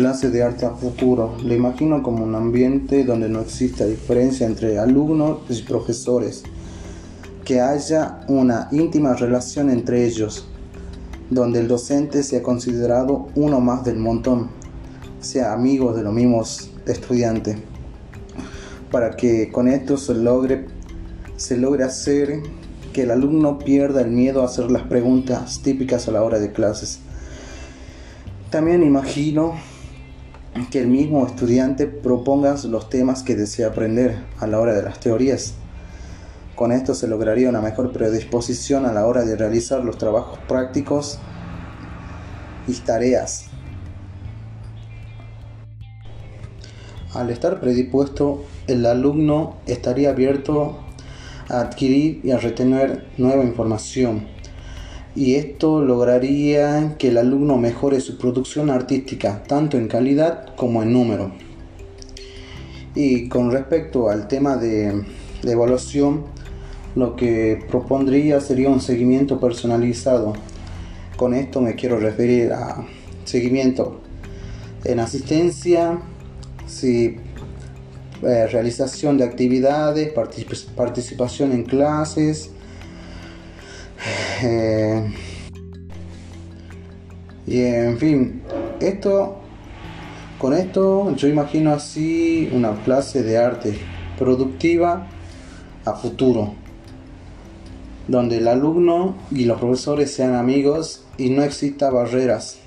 clase de arte a futuro, lo imagino como un ambiente donde no exista diferencia entre alumnos y profesores, que haya una íntima relación entre ellos, donde el docente sea considerado uno más del montón, sea amigo de los mismos estudiantes, para que con esto se logre, se logre hacer que el alumno pierda el miedo a hacer las preguntas típicas a la hora de clases. También imagino que el mismo estudiante proponga los temas que desea aprender a la hora de las teorías. Con esto se lograría una mejor predisposición a la hora de realizar los trabajos prácticos y tareas. Al estar predispuesto, el alumno estaría abierto a adquirir y a retener nueva información. Y esto lograría que el alumno mejore su producción artística, tanto en calidad como en número. Y con respecto al tema de, de evaluación, lo que propondría sería un seguimiento personalizado. Con esto me quiero referir a seguimiento en asistencia, si eh, realización de actividades, participación en clases. Eh, y en fin, esto, con esto yo imagino así una clase de arte productiva a futuro, donde el alumno y los profesores sean amigos y no exista barreras